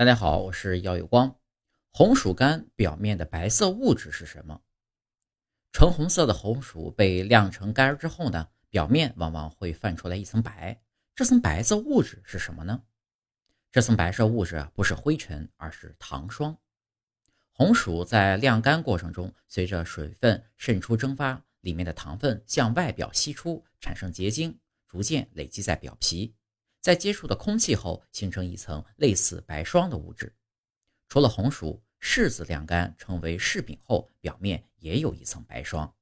大家好，我是耀有光。红薯干表面的白色物质是什么？橙红色的红薯被晾成干之后呢，表面往往会泛出来一层白。这层白色物质是什么呢？这层白色物质啊，不是灰尘，而是糖霜。红薯在晾干过程中，随着水分渗出蒸发，里面的糖分向外表析出，产生结晶，逐渐累积在表皮。在接触的空气后，形成一层类似白霜的物质。除了红薯，柿子晾干成为柿饼后，表面也有一层白霜。